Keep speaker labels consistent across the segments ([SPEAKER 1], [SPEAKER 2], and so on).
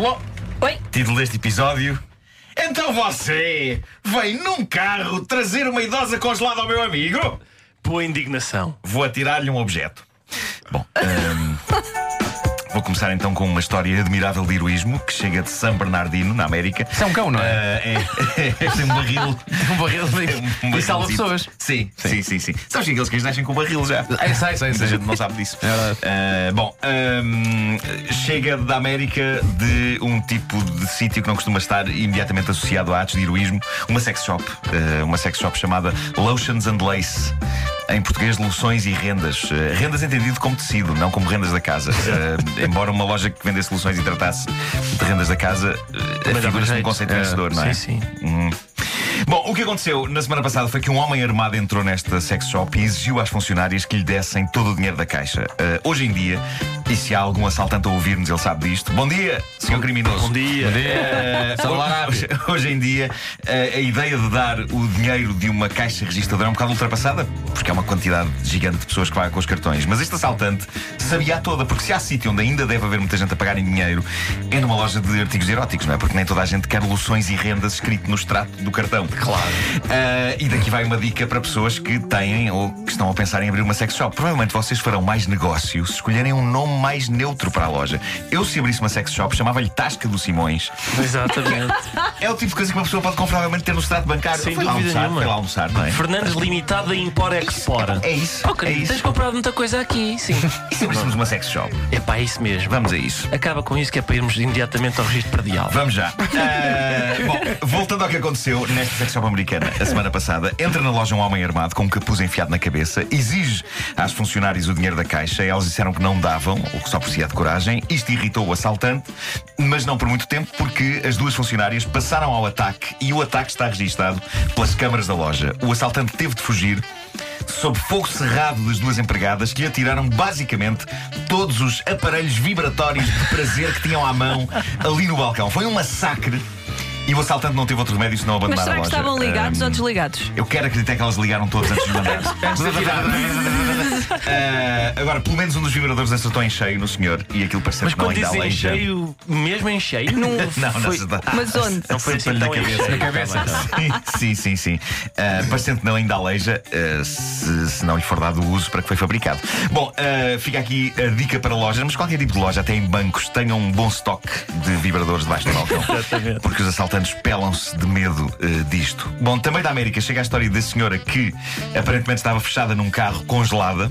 [SPEAKER 1] Título.
[SPEAKER 2] Oi?
[SPEAKER 1] Título deste episódio. Então você vem num carro trazer uma idosa congelada ao meu amigo?
[SPEAKER 3] Boa indignação.
[SPEAKER 1] Vou atirar-lhe um objeto. Bom, hum, vou começar então com uma história admirável de heroísmo que chega de San Bernardino, na América.
[SPEAKER 4] Isso é um cão, não é?
[SPEAKER 1] Ah, é, é, tem um barril.
[SPEAKER 4] Um barril
[SPEAKER 1] Um
[SPEAKER 4] e salva pessoas.
[SPEAKER 1] Sim, sim, sim, sim. Sabes que aqueles cães nascem com barril já?
[SPEAKER 4] É, sei, sei, sei.
[SPEAKER 1] gente não sabe disso.
[SPEAKER 4] É.
[SPEAKER 1] Ah, bom, hum, chega da América de um tipo de sítio que não costuma estar imediatamente associado a atos de heroísmo, uma sex shop. ah, uma sex shop chamada Lotions and Lace. Em português, loções e rendas. Ah, rendas entendido como tecido, não como rendas da casa. Ah, embora uma loja que vendesse loções e tratasse de rendas da casa,
[SPEAKER 3] dava
[SPEAKER 1] figura-se
[SPEAKER 3] jeito.
[SPEAKER 1] conceito
[SPEAKER 3] É,
[SPEAKER 1] vencedor, não é?
[SPEAKER 3] sim, sim.
[SPEAKER 1] Hum. Bom, o que aconteceu na semana passada foi que um homem armado entrou nesta sex shop e exigiu às funcionárias que lhe dessem todo o dinheiro da caixa. Ah, hoje em dia, e se há algum assaltante a ouvir-nos, ele sabe disto. Bom dia, senhor criminoso.
[SPEAKER 3] Bom dia.
[SPEAKER 1] Eh,
[SPEAKER 4] Salvar
[SPEAKER 1] hoje, hoje em dia, eh, a ideia de dar o dinheiro de uma caixa registradora é um bocado ultrapassada, porque é uma quantidade gigante de pessoas que pagam com os cartões. Mas este assaltante sabia a toda, porque se há sítio onde ainda deve haver muita gente a pagar em dinheiro, é numa loja de artigos eróticos, não é? Porque nem toda a gente quer loções e rendas escrito no extrato do cartão.
[SPEAKER 4] Claro.
[SPEAKER 1] Ah, e daqui vai uma dica para pessoas que têm ou que estão a pensar em abrir uma sex shop. Provavelmente vocês farão mais negócio se escolherem um nome mais neutro para a loja. Eu, se abrisse uma sex shop, chamava-lhe Tasca do Simões.
[SPEAKER 3] Exatamente.
[SPEAKER 1] É o tipo de coisa que uma pessoa pode confortavelmente ter no extrato bancário.
[SPEAKER 3] Sem
[SPEAKER 1] Foi
[SPEAKER 3] dúvida
[SPEAKER 1] almoçar,
[SPEAKER 3] nenhuma.
[SPEAKER 1] Foi lá almoçar, não é?
[SPEAKER 3] Fernandes Limitada Impor Expor.
[SPEAKER 1] É isso.
[SPEAKER 3] Ok,
[SPEAKER 1] é isso.
[SPEAKER 3] tens comprado muita coisa aqui, sim.
[SPEAKER 1] E se abríssemos uma sex shop?
[SPEAKER 3] É pá, é isso mesmo.
[SPEAKER 1] Vamos a isso.
[SPEAKER 3] Acaba com isso que é para irmos imediatamente ao registro predial.
[SPEAKER 1] Vamos já. Bom, voltando ao que aconteceu nesta sex shop americana a semana passada, entra na loja um homem armado com um capuz enfiado na cabeça, exige às funcionárias o dinheiro da caixa, elas disseram que não davam, o que só por si é de coragem. Isto irritou o assaltante, mas não por muito tempo, porque as duas funcionárias passaram ao ataque e o ataque está registado pelas câmaras da loja. O assaltante teve de fugir sob fogo cerrado das duas empregadas que lhe atiraram basicamente todos os aparelhos vibratórios de prazer que tinham à mão ali no balcão. Foi um massacre e o assaltante não teve outro remédio senão
[SPEAKER 2] Mas
[SPEAKER 1] abandonar
[SPEAKER 2] será
[SPEAKER 1] a
[SPEAKER 2] que
[SPEAKER 1] loja.
[SPEAKER 2] estavam ligados ou desligados?
[SPEAKER 1] eu quero acreditar que elas ligaram todos antes de mandar. Ah, agora, pelo menos um dos vibradores acertou em cheio no senhor e aquilo parecia
[SPEAKER 3] Mas
[SPEAKER 1] que não
[SPEAKER 3] quando
[SPEAKER 1] ainda
[SPEAKER 3] dizem
[SPEAKER 1] aleija.
[SPEAKER 3] cheio, mesmo em cheio, não,
[SPEAKER 1] Não,
[SPEAKER 3] foi,
[SPEAKER 1] não.
[SPEAKER 2] Mas onde?
[SPEAKER 3] não foi assim tão
[SPEAKER 1] na
[SPEAKER 3] em
[SPEAKER 1] cabeça.
[SPEAKER 3] cheio.
[SPEAKER 1] Na
[SPEAKER 4] cabeça.
[SPEAKER 1] Sim, sim, sim. sim. Ah, parecendo que não ainda aleija, ah, se, se não lhe for dado o uso para que foi fabricado. Bom, ah, fica aqui a dica para lojas, mas qualquer tipo de loja, até em bancos, tenham um bom estoque de vibradores debaixo do balcão.
[SPEAKER 3] Exatamente.
[SPEAKER 1] Porque os assaltantes pelam-se de medo ah, disto. Bom, também da América chega a história da senhora que aparentemente estava fechada num carro congelada.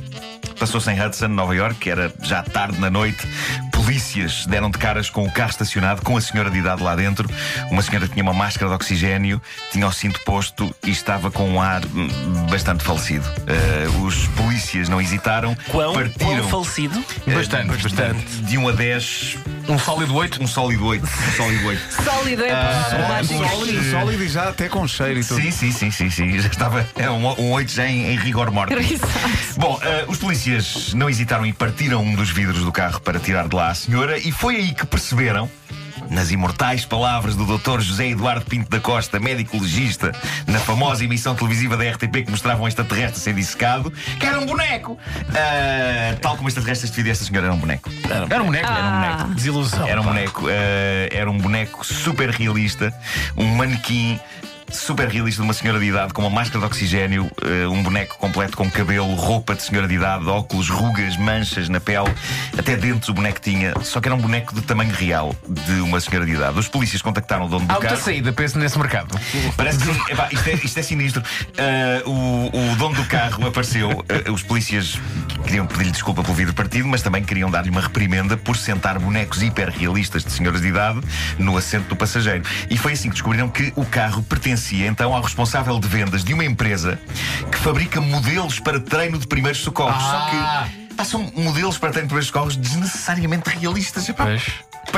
[SPEAKER 1] Passou-se em Hudson, Nova York, que era já tarde na noite. Polícias deram de caras com o carro estacionado, com a senhora de idade lá dentro. Uma senhora tinha uma máscara de oxigênio, tinha o cinto posto e estava com um ar hum, bastante falecido. Ah, os polícias não hesitaram,
[SPEAKER 3] Quão,
[SPEAKER 1] partiram
[SPEAKER 3] quão falecido?
[SPEAKER 1] eh,
[SPEAKER 4] Bastante, bastante.
[SPEAKER 1] de 1 a 10,
[SPEAKER 4] Um sólido 8.
[SPEAKER 1] um sólido 8. Um sólido 8.
[SPEAKER 2] Sólido é
[SPEAKER 1] Ah,
[SPEAKER 2] para mais
[SPEAKER 5] Sólido, sólido e já até com cheiro e tudo.
[SPEAKER 1] Sim, sim, sim, sim, sim. Já estava. É um, um 8 já em, em rigor mortis.
[SPEAKER 2] Exato.
[SPEAKER 1] Bom, eh, os polícias não hesitaram e partiram um dos vidros do carro para tirar de lá a senhora, e foi aí que perceberam. Nas imortais palavras do Dr. José Eduardo Pinto da Costa, médico legista, na famosa emissão televisiva da RTP que mostrava um extraterrestre ser dissecado, que era um boneco. Ah, tal como extraterrestres de vida, esta senhora era um boneco.
[SPEAKER 4] Era um boneco.
[SPEAKER 1] Era um
[SPEAKER 2] Ah.
[SPEAKER 1] boneco.
[SPEAKER 3] Desilusão.
[SPEAKER 1] Era um boneco, eh, era um boneco super realista, um manequim super realista de uma senhora de idade com uma máscara de oxigênio, eh, um boneco completo com cabelo, roupa de senhora de idade, óculos, rugas, manchas na pele, até dentes o boneco tinha, só que era um boneco de tamanho real de uma senhora de idade. Os polícias contactaram o dono do
[SPEAKER 4] outra
[SPEAKER 1] carro.
[SPEAKER 4] saída, penso nesse mercado.
[SPEAKER 1] Parece que sim. Epá, isto, é, isto é sinistro. Ah, o, o dono do carro apareceu. Ah, os polícias queriam pedir-lhe desculpa pelo vidro partido, mas também queriam dar-lhe uma reprimenda por sentar bonecos hiperrealistas de senhoras de idade no assento do passageiro. E foi assim que descobriram que o carro pertencia então ao responsável de vendas de uma empresa que fabrica modelos para treino de primeiros socorros.
[SPEAKER 4] Ah.
[SPEAKER 1] Só que pá, são modelos para treino de primeiros socorros desnecessariamente realistas. Epá,
[SPEAKER 4] Pois.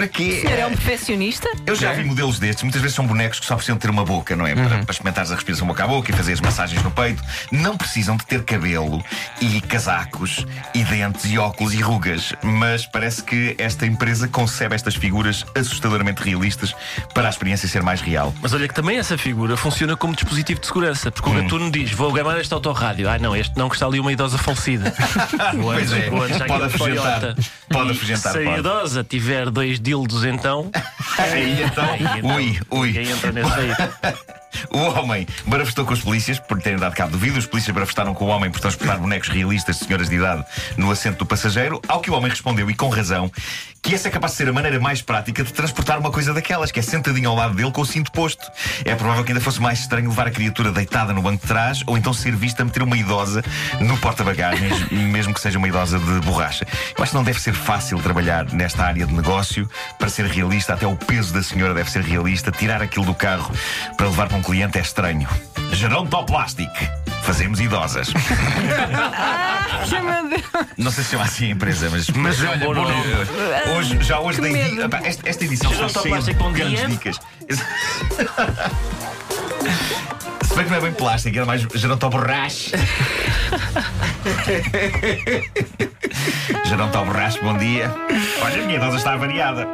[SPEAKER 1] Para quê?
[SPEAKER 2] O senhor é um perfeccionista?
[SPEAKER 1] Eu já vi modelos destes, muitas vezes são bonecos que só precisam ter uma boca, não é? Para, para experimentares a respiração boca a boca e fazer as massagens no peito. Não precisam de ter cabelo e casacos e dentes e óculos e rugas. Mas parece que esta empresa concebe estas figuras assustadoramente realistas para a experiência ser mais real.
[SPEAKER 3] Mas olha que também essa figura funciona como dispositivo de segurança, porque o
[SPEAKER 1] Hum.
[SPEAKER 3] gatuno diz: Vou gamar este autorrádio. Ah, não, este não, que está ali uma idosa falecida. O
[SPEAKER 1] Pois é, pode
[SPEAKER 3] aquele
[SPEAKER 1] afugentar. Pode afugentar,
[SPEAKER 3] Se a idosa tiver dois dildos então.
[SPEAKER 1] Aí então,
[SPEAKER 3] Aí, então,
[SPEAKER 1] ui, ui.
[SPEAKER 3] Ninguém entra nesse aí.
[SPEAKER 1] O homem barafustou com os polícias por terem dado cabo do vidro. Os polícias barafustaram com o homem por transportar bonecos realistas de senhoras de idade no assento do passageiro. Ao que o homem respondeu, e com razão, que essa é capaz de ser a maneira mais prática de transportar uma coisa daquelas, que é sentadinho ao lado dele com o cinto posto. É provável que ainda fosse mais estranho levar a criatura deitada no banco de trás ou então ser vista meter uma idosa no porta-bagagens, mesmo que seja uma idosa de borracha. Eu acho que não deve ser fácil trabalhar nesta área de negócio para ser realista. Até o peso da senhora deve ser realista. Tirar aquilo do carro para levar para um cliente é estranho. Gerontoplastic. Fazemos idosas.
[SPEAKER 2] Deus.
[SPEAKER 1] Não sei se chama assim a empresa, mas.
[SPEAKER 3] Mas é um
[SPEAKER 1] olha,
[SPEAKER 3] bom nome.
[SPEAKER 1] Hoje, já hoje
[SPEAKER 2] Que
[SPEAKER 1] dei
[SPEAKER 2] medo.
[SPEAKER 1] di- Epá, esta, esta edição está cheia de
[SPEAKER 3] bom
[SPEAKER 1] grandes dicas. Se bem que não é bem plástico, é mais gerontoborrache. gerontoborrache, bom dia. Olha, a minha idosa está variada.